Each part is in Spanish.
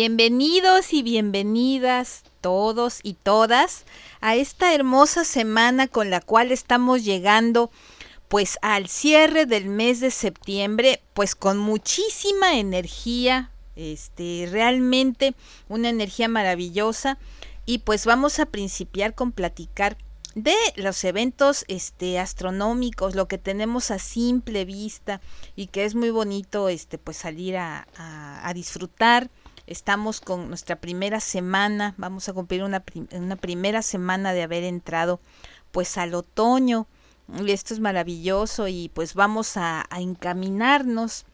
Bienvenidos y bienvenidas todos y todas a esta hermosa semana con la cual estamos llegando pues al cierre del mes de septiembre pues con muchísima energía, este realmente una energía maravillosa. Y pues vamos a principiar con platicar de los eventos este astronómicos lo que tenemos a simple vista y que es muy bonito este pues salir a, a disfrutar Estamos con nuestra primera semana, vamos a cumplir una, una primera semana de haber entrado pues al otoño. Y esto es maravilloso y pues vamos a, encaminarnos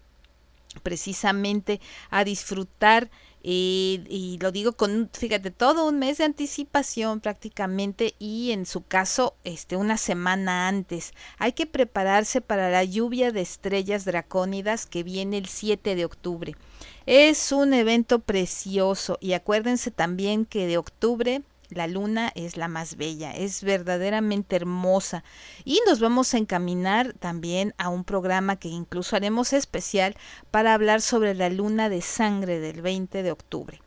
precisamente a disfrutar y lo digo con, fíjate, todo un mes de anticipación prácticamente y en su caso, este, una semana antes. Hay que prepararse para la lluvia de estrellas dracónidas que viene el 7 de octubre. Es un evento precioso y acuérdense también que de octubre la luna es la más bella, es verdaderamente hermosa y nos vamos a encaminar también a un programa que incluso haremos especial para hablar sobre la luna de sangre del 20 de octubre.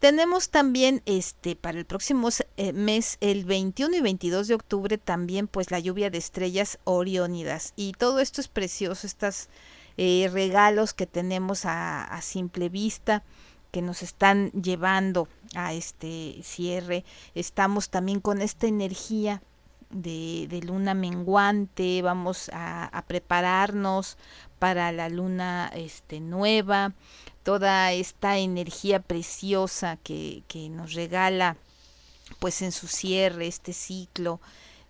Tenemos también este para el próximo eh, mes el 21 y 22 de octubre también pues la lluvia de estrellas oriónidas y todo esto es precioso estas eh, regalos que tenemos a, simple vista que nos están llevando a este cierre. Estamos también con esta energía de, luna menguante, vamos a, prepararnos para la luna este, nueva, toda esta energía preciosa que, que nos regala pues en su cierre este ciclo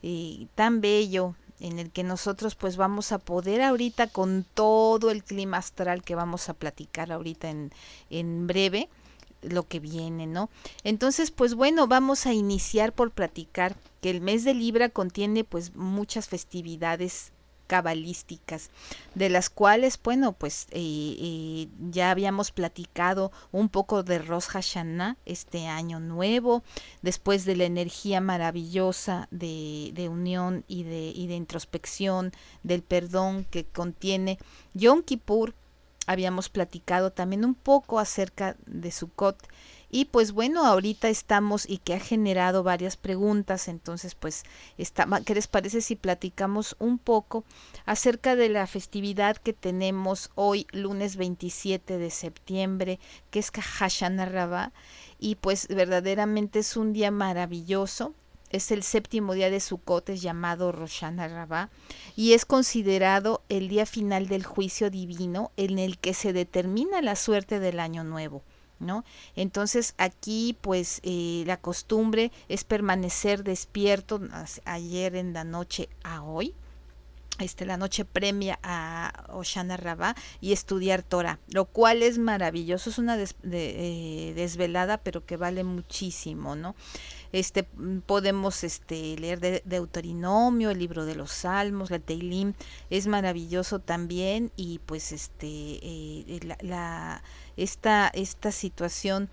eh, tan bello en el que nosotros pues vamos a poder ahorita con todo el clima astral que vamos a platicar ahorita en, en breve lo que viene, ¿no? Entonces, pues bueno, vamos a iniciar por platicar que el mes de Libra contiene pues muchas festividades cabalísticas, de las cuales, bueno, pues eh, eh, ya habíamos platicado un poco de Rosh Hashanah, este año nuevo, después de la energía maravillosa de, de unión y de, y de introspección, del perdón que contiene Yom Kippur, habíamos platicado también un poco acerca de Sukkot y pues bueno, ahorita estamos y que ha generado varias preguntas, entonces pues, está, ¿qué les parece si platicamos un poco acerca de la festividad que tenemos hoy, lunes 27 de septiembre, que es Kahashana Rabá? Y pues verdaderamente es un día maravilloso, es el séptimo día de Sukkot, es llamado Roshana Rabá, y es considerado el día final del juicio divino en el que se determina la suerte del año nuevo. ¿No? Entonces aquí pues eh, la costumbre es permanecer despierto ayer en la noche a hoy, este, la noche premia a Oshana Rabá y estudiar Torah, lo cual es maravilloso, es una eh, desvelada, pero que vale muchísimo, ¿no? Este, podemos este, leer de, Deuterinomio, el libro de los Salmos, la Teilim, es maravilloso también y pues este, eh, la esta, esta situación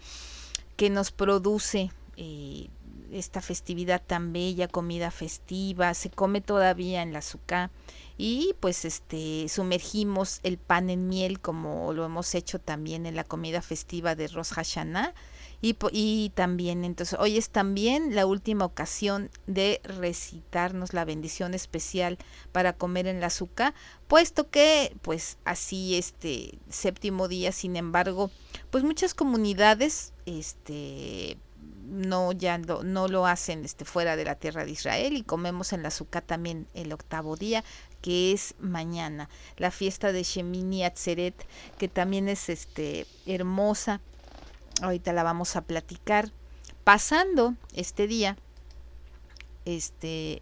que nos produce eh, esta festividad tan bella, comida festiva, se come todavía en la azúcar y pues este sumergimos el pan en miel como lo hemos hecho también en la comida festiva de Rosh Hashanah y, también, entonces, hoy es también la última ocasión de recitarnos la bendición especial para comer en la azúcar, puesto que, pues, así, este séptimo día, sin embargo, pues muchas comunidades, este, no ya no, no, lo hacen este fuera de la tierra de Israel y comemos en la azúcar también el octavo día que es mañana la fiesta de Shemini Atzeret que también es este hermosa ahorita la vamos a platicar. Pasando este día, este,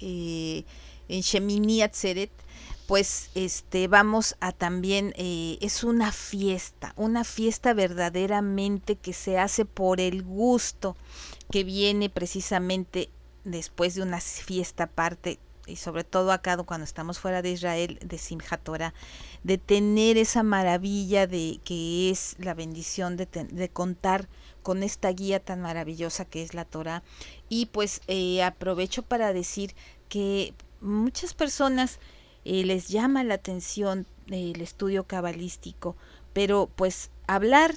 eh, en Shemini Atzeret, pues este vamos a también eh, es una fiesta una fiesta verdaderamente que se hace por el gusto que viene precisamente después de una fiesta aparte y sobre todo acá cuando estamos fuera de Israel de Simchat Torah de tener esa maravilla de que es la bendición de, de contar con esta guía tan maravillosa que es la Torah y pues eh, aprovecho para decir que muchas personas eh, les llama la atención el estudio cabalístico, pero pues hablar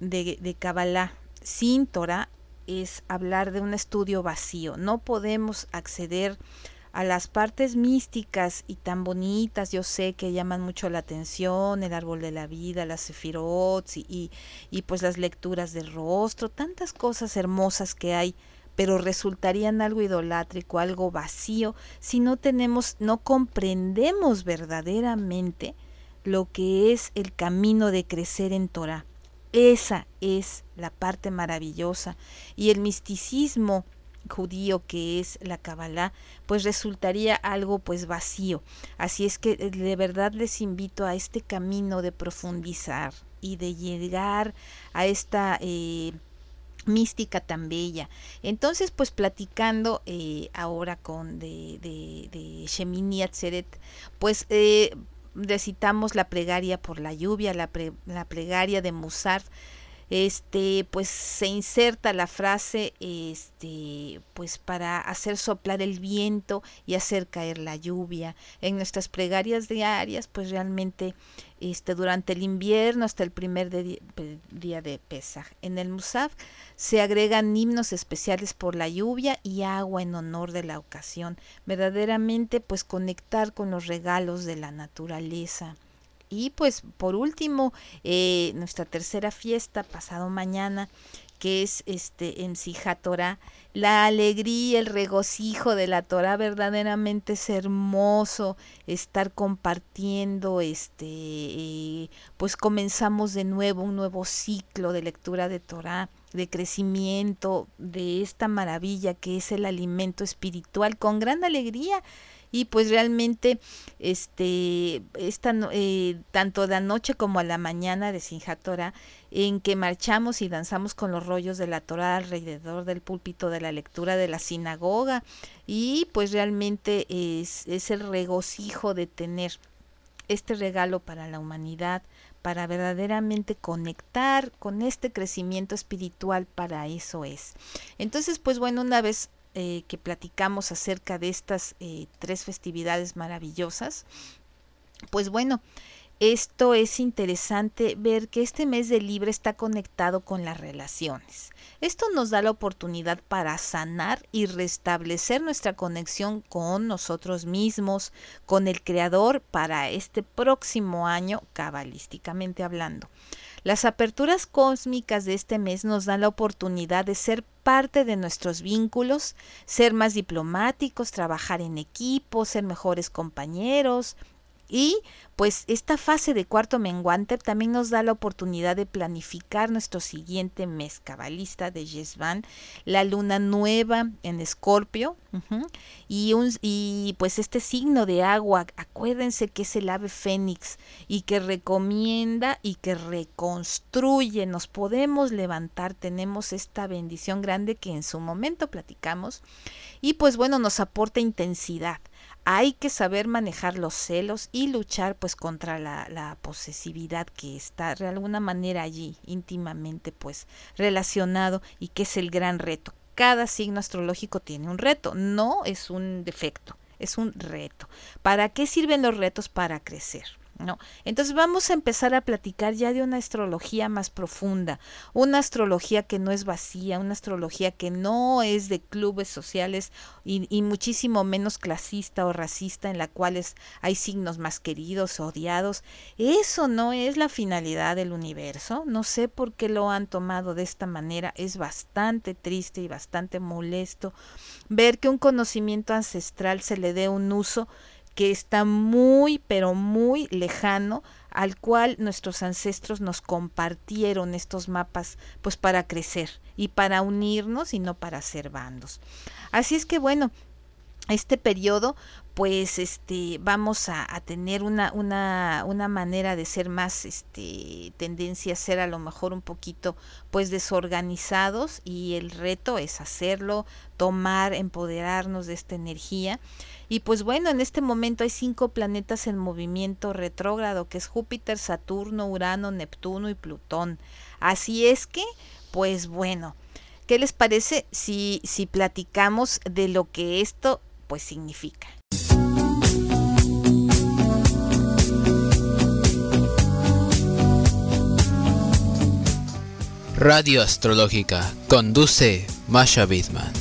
de, de Kabbalah sin Torah es hablar de un estudio vacío. No podemos acceder a las partes místicas y tan bonitas, yo sé que llaman mucho la atención, el árbol de la vida, las sefirot y, y, y pues las lecturas del rostro, tantas cosas hermosas que hay pero resultarían algo idolátrico, algo vacío, si no tenemos, no comprendemos verdaderamente lo que es el camino de crecer en Torah. Esa es la parte maravillosa. Y el misticismo judío que es la Kabbalah, pues resultaría algo pues vacío. Así es que eh, de verdad les invito a este camino de profundizar y de llegar a esta eh, mística tan bella. Entonces, pues platicando eh, ahora con de, de, de Shemini Atzeret, pues eh, recitamos la plegaria por la lluvia, la, la plegaria de Musar, este pues se inserta la frase este pues para hacer soplar el viento y hacer caer la lluvia. En nuestras plegarias diarias pues realmente este durante el invierno hasta el primer día de Pesaj en el Musaf se agregan himnos especiales por la lluvia y agua en honor de la ocasión. Verdaderamente pues conectar con los regalos de la naturaleza y pues por último, eh, nuestra tercera fiesta, pasado mañana, que es este en Sijatora, la alegría, el regocijo de la Torah verdaderamente es hermoso estar compartiendo este eh, pues comenzamos de nuevo un nuevo ciclo de lectura de Torah, de crecimiento, de esta maravilla que es el alimento espiritual con gran alegría y pues realmente este esta eh, tanto de noche como a la mañana de Sinjatora en que marchamos y danzamos con los rollos de la Torah alrededor del púlpito de la lectura de la sinagoga y pues realmente es, es el regocijo de tener este regalo para la humanidad, para verdaderamente conectar con este crecimiento espiritual, para eso es. Entonces, pues bueno, una vez eh, que platicamos acerca de estas eh, tres festividades maravillosas, pues bueno, esto es interesante ver que este mes de libre está conectado con las relaciones. Esto nos da la oportunidad para sanar y restablecer nuestra conexión con nosotros mismos, con el Creador para este próximo año, cabalísticamente hablando. Las aperturas cósmicas de este mes nos dan la oportunidad de ser parte de nuestros vínculos, ser más diplomáticos, trabajar en equipo, ser mejores compañeros, y pues esta fase de cuarto menguante también nos da la oportunidad de planificar nuestro siguiente mes cabalista de Yesvan, la luna nueva en Escorpio, y, un, y pues este signo de agua, acuérdense que es el ave fénix y que recomienda y que reconstruye, nos podemos levantar, tenemos esta bendición grande que en su momento platicamos y pues bueno, nos aporta intensidad hay que saber manejar los celos y luchar pues contra la, la, posesividad que está de alguna manera allí íntimamente pues relacionado y que es el gran reto. Cada signo astrológico tiene un reto, no es un defecto, es un reto. ¿Para qué sirven los retos? Para crecer. ¿No? Entonces vamos a empezar a platicar ya de una astrología más profunda, una astrología que no es vacía, una astrología que no es de clubes sociales y, muchísimo menos clasista o racista en la cuales hay signos más queridos odiados. Eso no es la finalidad del universo. No sé por qué lo han tomado de esta manera. Es bastante triste y bastante molesto ver que un conocimiento ancestral se le dé un uso que está muy, pero muy lejano al cual nuestros ancestros nos compartieron estos mapas, pues para crecer y para unirnos y no para ser bandos. Así es que bueno, este periodo pues este vamos a, tener una, una, una, manera de ser más este tendencia a ser a lo mejor un poquito pues desorganizados y el reto es hacerlo tomar empoderarnos de esta energía y pues bueno en este momento hay cinco planetas en movimiento retrógrado que es Júpiter Saturno Urano Neptuno y Plutón así es que pues bueno ¿Qué les parece si, si platicamos de lo que esto pues significa? Radio Astrológica conduce Masha Bidman.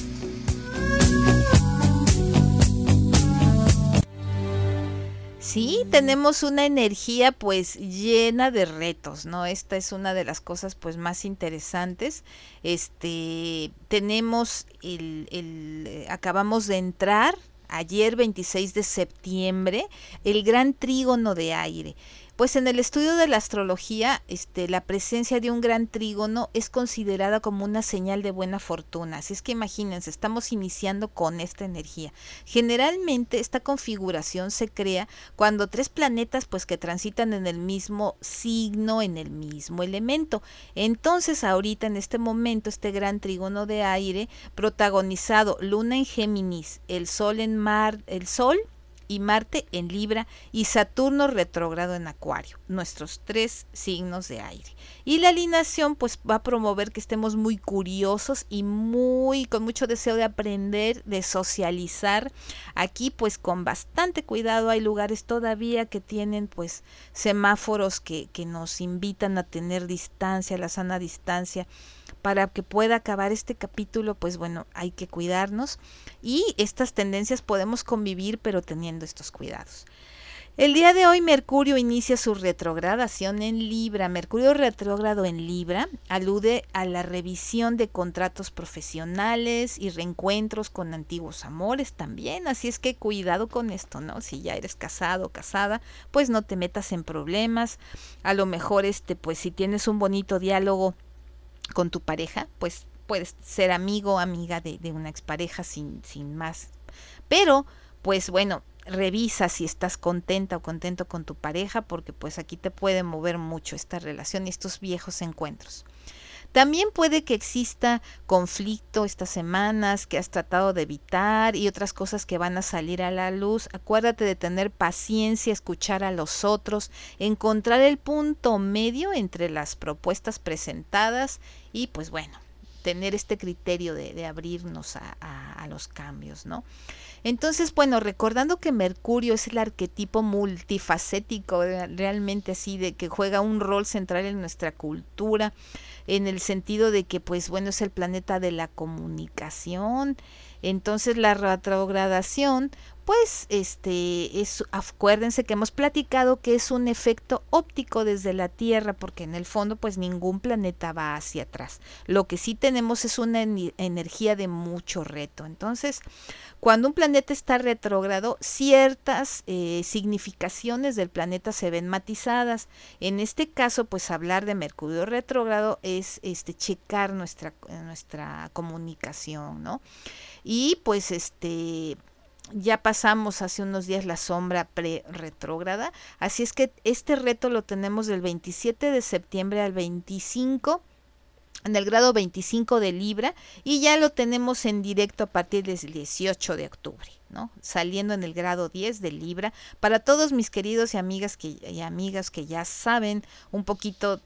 Sí, tenemos una energía pues llena de retos, ¿no? Esta es una de las cosas pues más interesantes. Este, tenemos el, el eh, acabamos de entrar ayer 26 de septiembre el gran trígono de aire. Pues en el estudio de la astrología, este, la presencia de un gran trígono es considerada como una señal de buena fortuna. Así es que imagínense, estamos iniciando con esta energía. Generalmente esta configuración se crea cuando tres planetas pues que transitan en el mismo signo, en el mismo elemento. Entonces ahorita en este momento este gran trígono de aire protagonizado Luna en Géminis, el Sol en Mar, el Sol y Marte en Libra y Saturno retrógrado en Acuario, nuestros tres signos de aire. Y la alineación pues va a promover que estemos muy curiosos y muy con mucho deseo de aprender, de socializar. Aquí pues con bastante cuidado hay lugares todavía que tienen pues semáforos que, que nos invitan a tener distancia, la sana distancia para que pueda acabar este capítulo, pues bueno, hay que cuidarnos y estas tendencias podemos convivir pero teniendo estos cuidados. El día de hoy Mercurio inicia su retrogradación en Libra. Mercurio retrógrado en Libra alude a la revisión de contratos profesionales y reencuentros con antiguos amores también. Así es que cuidado con esto, ¿no? Si ya eres casado o casada, pues no te metas en problemas. A lo mejor este, pues si tienes un bonito diálogo con tu pareja, pues puedes ser amigo o amiga de, de, una expareja sin, sin más. Pero, pues bueno, revisa si estás contenta o contento con tu pareja, porque pues aquí te puede mover mucho esta relación y estos viejos encuentros. También puede que exista conflicto estas semanas que has tratado de evitar y otras cosas que van a salir a la luz. Acuérdate de tener paciencia, escuchar a los otros, encontrar el punto medio entre las propuestas presentadas y pues bueno, tener este criterio de, abrirnos a, los cambios, ¿no? Entonces, bueno, recordando que Mercurio es el arquetipo multifacético, realmente así, de que juega un rol central en nuestra cultura, en el sentido de que pues bueno es el planeta de la comunicación entonces la retrogradación pues este es acuérdense que hemos platicado que es un efecto óptico desde la Tierra porque en el fondo pues ningún planeta va hacia atrás. Lo que sí tenemos es una energía de mucho reto. Entonces, cuando un planeta está retrógrado, ciertas eh, significaciones del planeta se ven matizadas. En este caso, pues hablar de Mercurio retrógrado es este checar nuestra nuestra comunicación, ¿no? Y pues este ya pasamos hace unos días la sombra pre-retrógrada, así es que este reto lo tenemos del 27 de septiembre al 25 en el grado 25 de Libra y ya lo tenemos en directo a partir del 18 de octubre, ¿no? Saliendo en el grado 10 de Libra. Para todos mis queridos y amigas que, y amigas que ya saben un poquito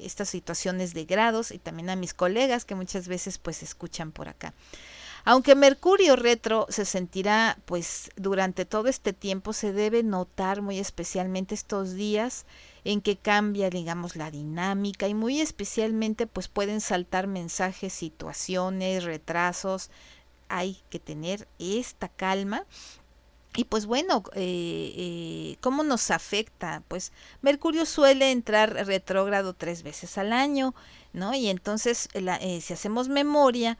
estas situaciones de grados y también a mis colegas que muchas veces pues escuchan por acá. Aunque Mercurio retro se sentirá, pues durante todo este tiempo se debe notar muy especialmente estos días en que cambia, digamos, la dinámica y muy especialmente pues pueden saltar mensajes, situaciones, retrasos. Hay que tener esta calma y pues bueno, eh, eh, ¿cómo nos afecta? Pues Mercurio suele entrar retrógrado tres veces al año, ¿no? Y entonces, eh, si hacemos memoria,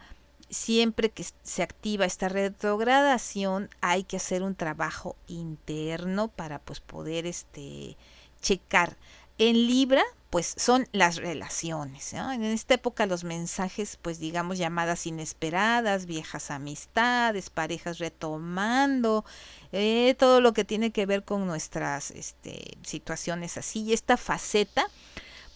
siempre que se activa esta retrogradación hay que hacer un trabajo interno para pues poder este checar en Libra pues son las relaciones. En esta época los mensajes, pues digamos llamadas inesperadas, viejas amistades, parejas retomando, eh, todo lo que tiene que ver con nuestras este, situaciones así. Y esta faceta,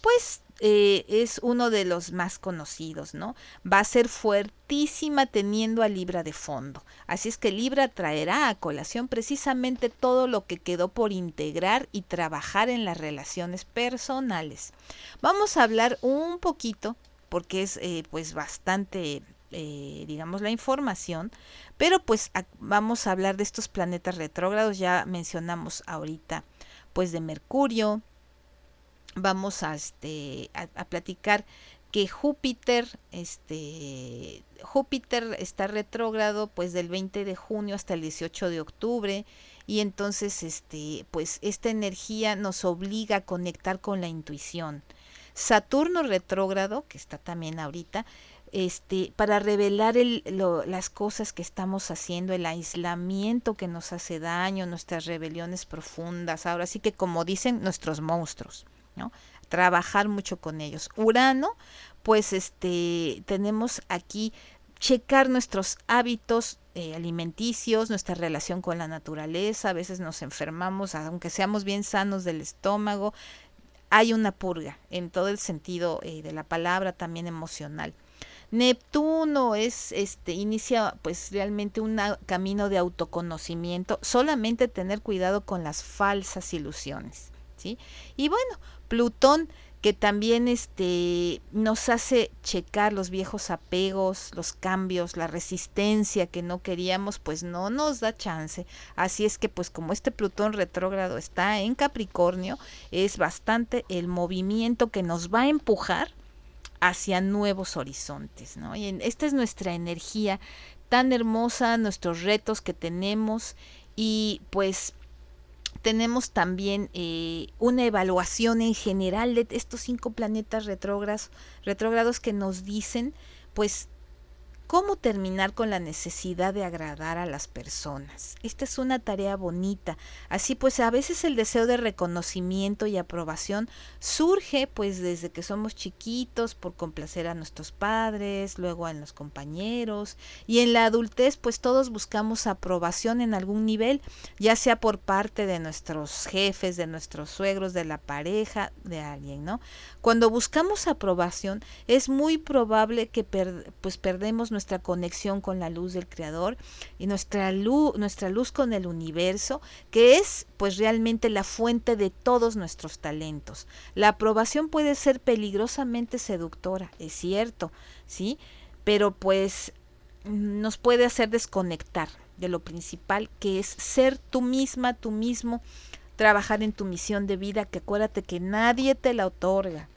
pues eh, es uno de los más conocidos, ¿no? Va a ser fuertísima teniendo a Libra de fondo. Así es que Libra traerá a colación precisamente todo lo que quedó por integrar y trabajar en las relaciones personales. Vamos a hablar un poquito, porque es eh, pues bastante eh, digamos, la información, pero pues vamos a hablar de estos planetas retrógrados, ya mencionamos ahorita, pues de Mercurio, vamos a, este, a, platicar que Júpiter, este, Júpiter está retrógrado pues del 20 de junio hasta el 18 de octubre y entonces este, pues esta energía nos obliga a conectar con la intuición. Saturno retrógrado, que está también ahorita, este, para revelar el, las cosas que estamos haciendo, el aislamiento que nos hace daño, nuestras rebeliones profundas, ahora sí que como dicen nuestros monstruos. ¿No? Trabajar mucho con ellos. Urano, pues este, tenemos aquí checar nuestros hábitos eh, alimenticios, nuestra relación con la naturaleza, a veces nos enfermamos, aunque seamos bien sanos del estómago, hay una purga en todo el sentido eh, de la palabra, también emocional. Neptuno es este inicia pues realmente un camino de autoconocimiento, solamente tener cuidado con las falsas ilusiones, Y bueno, Plutón que también este nos hace checar los viejos apegos, los cambios, la resistencia que no queríamos, pues no nos da chance. Así es que pues como este Plutón retrógrado está en Capricornio, es bastante el movimiento que nos va a empujar hacia nuevos horizontes, ¿no? Y esta es nuestra energía tan hermosa, nuestros retos que tenemos y pues tenemos también eh, una evaluación en general de estos cinco planetas retrógrados, retrógrados que nos dicen, pues, ¿Cómo terminar con la necesidad de agradar a las personas? Esta es una tarea bonita. Así pues, a veces el deseo de reconocimiento y aprobación surge pues desde que somos chiquitos por complacer a nuestros padres, luego a los compañeros y en la adultez pues todos buscamos aprobación en algún nivel, ya sea por parte de nuestros jefes, de nuestros suegros, de la pareja, de alguien, ¿no? Cuando buscamos aprobación es muy probable que pues perdemos nuestra conexión con la luz del creador y nuestra luz, nuestra luz con el universo, que es pues realmente la fuente de todos nuestros talentos. La aprobación puede ser peligrosamente seductora, es cierto, ¿sí? Pero pues nos puede hacer desconectar de lo principal que es ser tú misma, tú mismo, trabajar en tu misión de vida, que acuérdate que nadie te la otorga.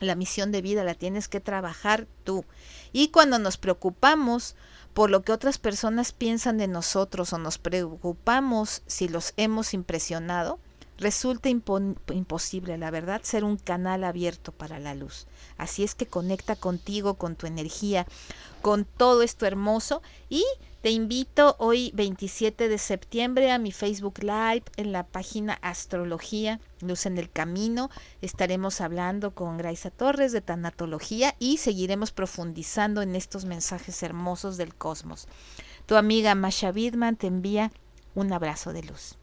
La misión de vida la tienes que trabajar tú. Y cuando nos preocupamos por lo que otras personas piensan de nosotros o nos preocupamos si los hemos impresionado, resulta imposible, la verdad, ser un canal abierto para la luz. Así es que conecta contigo, con tu energía, con todo esto hermoso y te invito hoy 27 de septiembre a mi Facebook Live en la página Astrología, Luz en el Camino. Estaremos hablando con Graisa Torres de Tanatología y seguiremos profundizando en estos mensajes hermosos del cosmos. Tu amiga Masha Bidman te envía un abrazo de luz.